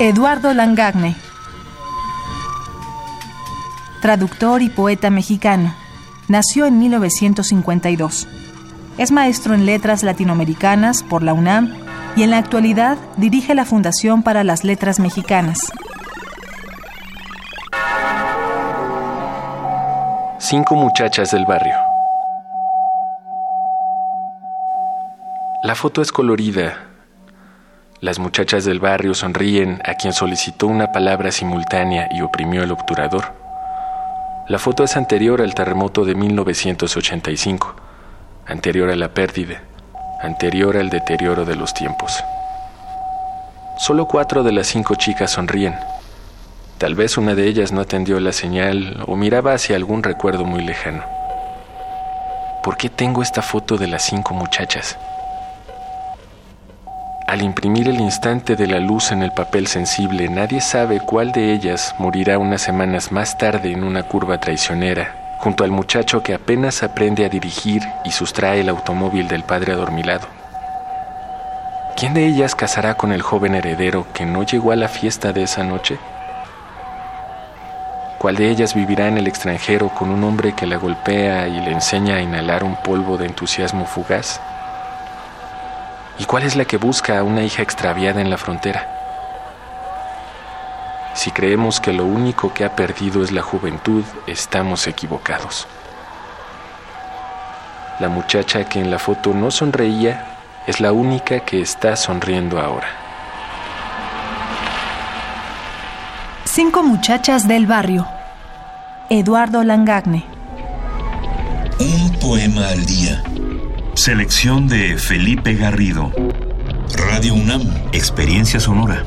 Eduardo Langagne, traductor y poeta mexicano, nació en 1952. Es maestro en letras latinoamericanas por la UNAM y en la actualidad dirige la Fundación para las Letras Mexicanas. Cinco muchachas del barrio. La foto es colorida. Las muchachas del barrio sonríen a quien solicitó una palabra simultánea y oprimió el obturador. La foto es anterior al terremoto de 1985, anterior a la pérdida, anterior al deterioro de los tiempos. Solo cuatro de las cinco chicas sonríen. Tal vez una de ellas no atendió la señal o miraba hacia algún recuerdo muy lejano. ¿Por qué tengo esta foto de las cinco muchachas? Al imprimir el instante de la luz en el papel sensible, nadie sabe cuál de ellas morirá unas semanas más tarde en una curva traicionera, junto al muchacho que apenas aprende a dirigir y sustrae el automóvil del padre adormilado. ¿Quién de ellas casará con el joven heredero que no llegó a la fiesta de esa noche? ¿Cuál de ellas vivirá en el extranjero con un hombre que la golpea y le enseña a inhalar un polvo de entusiasmo fugaz? ¿Y cuál es la que busca a una hija extraviada en la frontera? Si creemos que lo único que ha perdido es la juventud, estamos equivocados. La muchacha que en la foto no sonreía es la única que está sonriendo ahora. Cinco muchachas del barrio. Eduardo Langagne. Un poema al día. Selección de Felipe Garrido. Radio UNAM. Experiencia sonora.